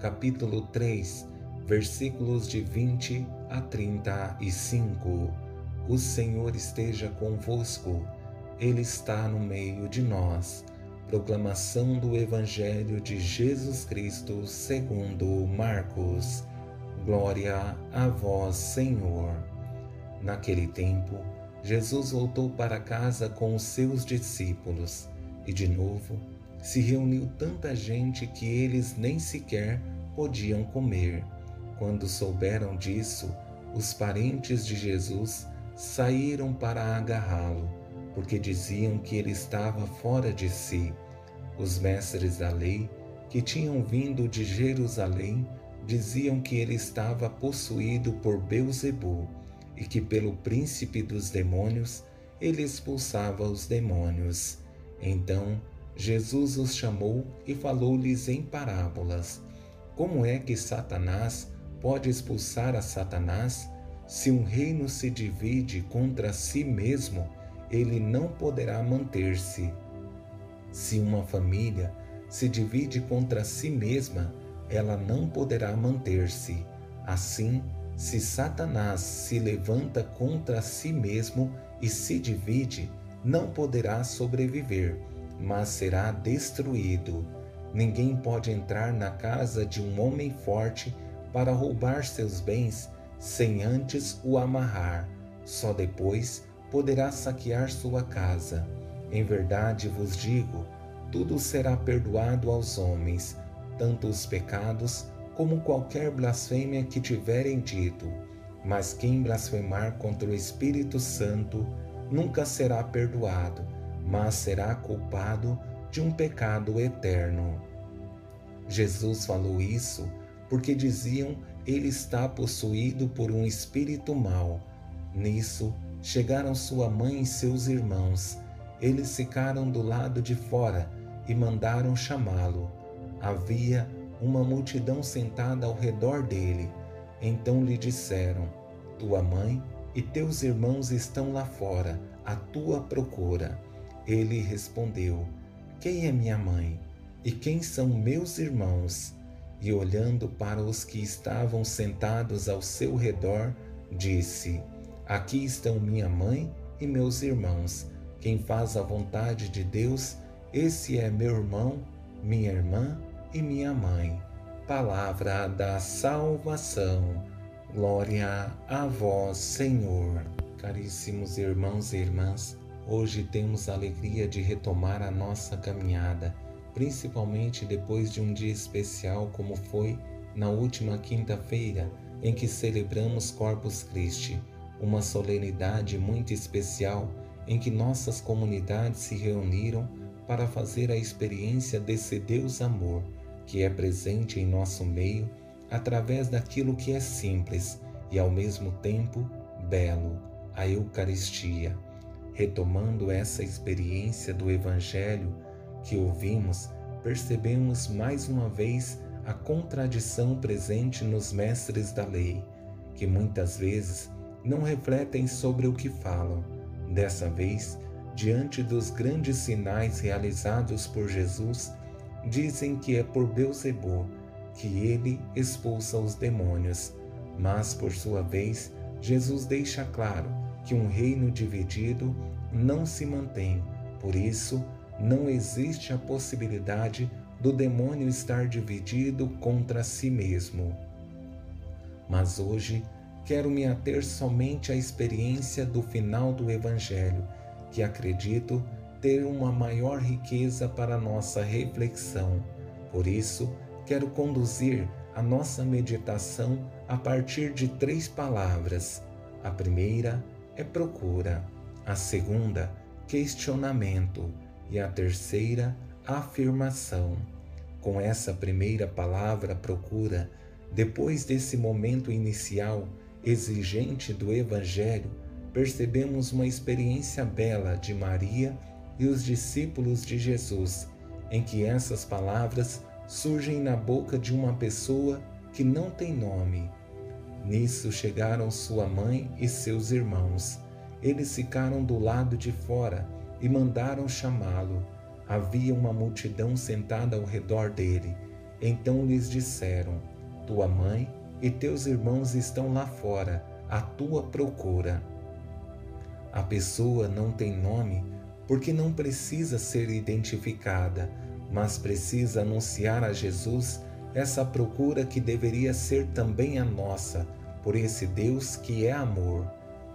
capítulo 3, versículos de 20 a 35. O Senhor esteja convosco, Ele está no meio de nós. Proclamação do Evangelho de Jesus Cristo segundo Marcos. Glória a vós, Senhor. Naquele tempo, Jesus voltou para casa com os seus discípulos e, de novo, se reuniu tanta gente que eles nem sequer podiam comer. Quando souberam disso, os parentes de Jesus saíram para agarrá-lo, porque diziam que ele estava fora de si. Os mestres da lei, que tinham vindo de Jerusalém, diziam que ele estava possuído por Beuzebu e que pelo príncipe dos demônios ele expulsava os demônios. Então Jesus os chamou e falou-lhes em parábolas. Como é que Satanás pode expulsar a Satanás? Se um reino se divide contra si mesmo, ele não poderá manter-se. Se uma família se divide contra si mesma, ela não poderá manter-se. Assim, se Satanás se levanta contra si mesmo e se divide, não poderá sobreviver, mas será destruído. Ninguém pode entrar na casa de um homem forte para roubar seus bens sem antes o amarrar. Só depois poderá saquear sua casa. Em verdade vos digo: tudo será perdoado aos homens, tanto os pecados como qualquer blasfêmia que tiverem dito. Mas quem blasfemar contra o Espírito Santo nunca será perdoado, mas será culpado de um pecado eterno. Jesus falou isso porque diziam ele está possuído por um espírito mau. Nisso chegaram sua mãe e seus irmãos. Eles ficaram do lado de fora e mandaram chamá-lo. Havia uma multidão sentada ao redor dele. Então lhe disseram: Tua mãe e teus irmãos estão lá fora, à tua procura. Ele respondeu: Quem é minha mãe? E quem são meus irmãos? E olhando para os que estavam sentados ao seu redor, disse: Aqui estão minha mãe e meus irmãos. Quem faz a vontade de Deus, esse é meu irmão, minha irmã e minha mãe. Palavra da salvação. Glória a vós, Senhor. Caríssimos irmãos e irmãs, hoje temos a alegria de retomar a nossa caminhada principalmente depois de um dia especial como foi na última quinta-feira, em que celebramos Corpus Christi, uma solenidade muito especial em que nossas comunidades se reuniram para fazer a experiência desse Deus amor que é presente em nosso meio através daquilo que é simples e ao mesmo tempo belo, a Eucaristia. Retomando essa experiência do Evangelho, que ouvimos, percebemos mais uma vez a contradição presente nos mestres da lei, que muitas vezes não refletem sobre o que falam. Dessa vez, diante dos grandes sinais realizados por Jesus, dizem que é por Beuzebu que ele expulsa os demônios. Mas, por sua vez, Jesus deixa claro que um reino dividido não se mantém. Por isso, não existe a possibilidade do demônio estar dividido contra si mesmo. Mas hoje quero me ater somente à experiência do final do Evangelho, que acredito ter uma maior riqueza para nossa reflexão. Por isso, quero conduzir a nossa meditação a partir de três palavras. A primeira é procura, a segunda, questionamento e a terceira, afirmação. Com essa primeira palavra, procura, Depois desse momento inicial exigente do Evangelho, percebemos uma experiência bela de Maria e os discípulos de Jesus, em que essas palavras surgem na boca de uma pessoa que não tem nome. Nisso chegaram sua mãe e seus irmãos. Eles ficaram do lado de fora e mandaram chamá-lo. Havia uma multidão sentada ao redor dele. Então lhes disseram: Tua mãe e teus irmãos estão lá fora, à tua procura. A pessoa não tem nome porque não precisa ser identificada, mas precisa anunciar a Jesus essa procura que deveria ser também a nossa, por esse Deus que é amor.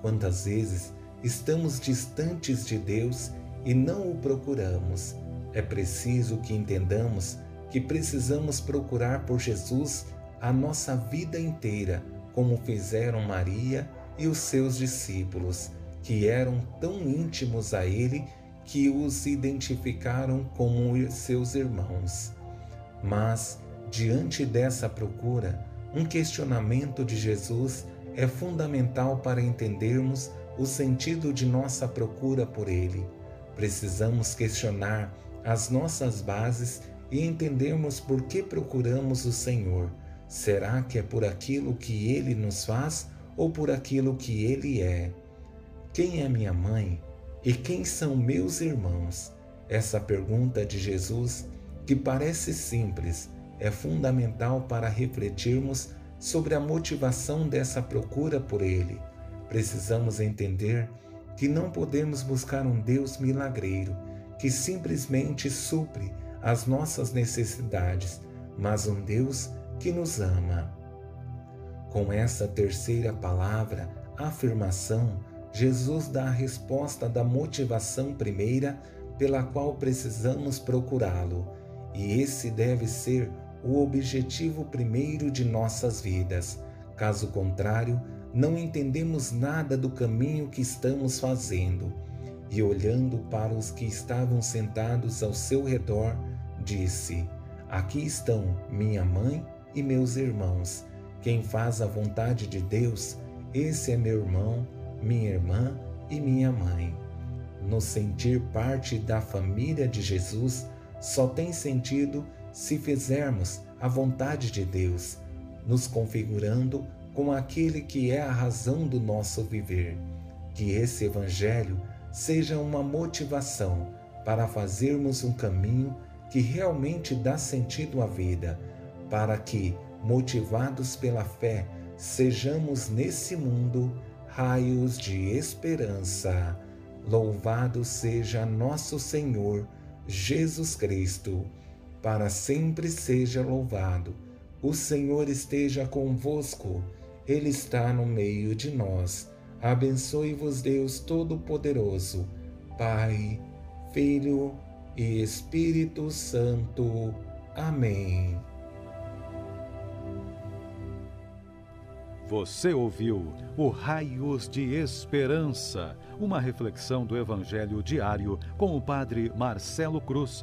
Quantas vezes estamos distantes de Deus e não o procuramos? É preciso que entendamos que precisamos procurar por Jesus a nossa vida inteira, como fizeram Maria e os seus discípulos, que eram tão íntimos a Ele que os identificaram como seus irmãos. Mas, diante dessa procura, um questionamento de Jesus é fundamental para entendermos o sentido de nossa procura por Ele. Precisamos questionar as nossas bases e entendermos por que procuramos o Senhor. Será que é por aquilo que Ele nos faz ou por aquilo que Ele é? Quem é minha mãe e quem são meus irmãos? Essa pergunta de Jesus, que parece simples, é fundamental para refletirmos sobre a motivação dessa procura por Ele. Precisamos entender que não podemos buscar um Deus milagreiro que simplesmente supre as nossas necessidades, mas um Deus que nos ama. Com essa terceira palavra, afirmação, Jesus dá a resposta da motivação primeira pela qual precisamos procurá-lo, e esse deve ser o objetivo primeiro de nossas vidas. Caso contrário, não entendemos nada do caminho que estamos fazendo. E olhando para os que estavam sentados ao seu redor, disse: Aqui estão minha mãe e meus irmãos. Quem faz a vontade de Deus, esse é meu irmão, minha irmã e minha mãe. Nos sentir parte da família de Jesus só tem sentido se fizermos a vontade de Deus, nos configurando com aquele que é a razão do nosso viver. Que esse Evangelho seja uma motivação para fazermos um caminho que realmente dá sentido à vida, para que, motivados pela fé, sejamos nesse mundo raios de esperança. Louvado seja nosso Senhor Jesus Cristo para sempre seja louvado. O Senhor esteja convosco, Ele está no meio de nós. Abençoe-vos, Deus Todo-Poderoso, Pai, Filho e Espírito Santo. Amém. Você ouviu o Raios de Esperança, uma reflexão do Evangelho diário com o Padre Marcelo Cruz